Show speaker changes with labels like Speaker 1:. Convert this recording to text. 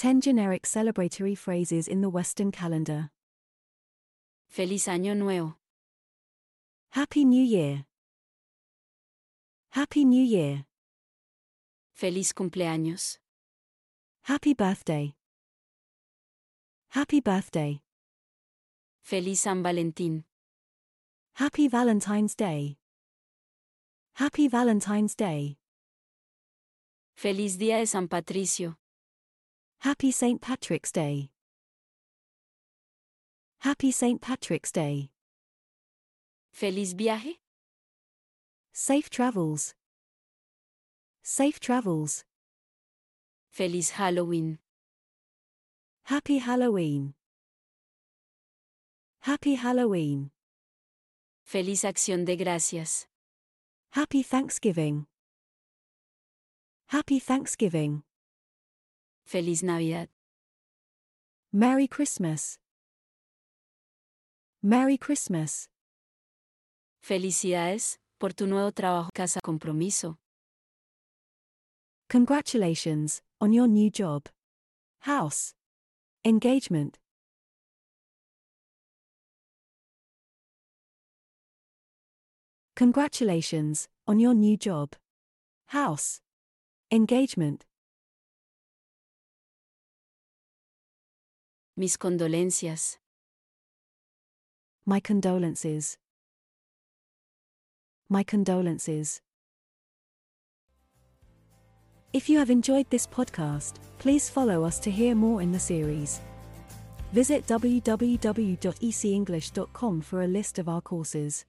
Speaker 1: 10 generic celebratory phrases in the Western calendar.
Speaker 2: Feliz Año Nuevo.
Speaker 1: Happy New Year. Happy New Year.
Speaker 2: Feliz cumpleaños.
Speaker 1: Happy birthday. Happy birthday.
Speaker 2: Feliz San Valentín.
Speaker 1: Happy Valentine's Day. Happy Valentine's Day.
Speaker 2: Feliz Día de San Patricio.
Speaker 1: Happy St. Patrick's Day. Happy St. Patrick's Day.
Speaker 2: Feliz viaje.
Speaker 1: Safe travels. Safe travels.
Speaker 2: Feliz Halloween.
Speaker 1: Happy Halloween. Happy Halloween.
Speaker 2: Feliz Acción de Gracias.
Speaker 1: Happy Thanksgiving. Happy Thanksgiving.
Speaker 2: Feliz Navidad.
Speaker 1: Merry Christmas. Merry Christmas.
Speaker 2: Felicidades por tu nuevo trabajo casa compromiso.
Speaker 1: Congratulations on your new job. House. Engagement. Congratulations on your new job. House. Engagement.
Speaker 2: Mis condolencias.
Speaker 1: My condolences. My condolences. If you have enjoyed this podcast, please follow us to hear more in the series. Visit www.ecenglish.com for a list of our courses.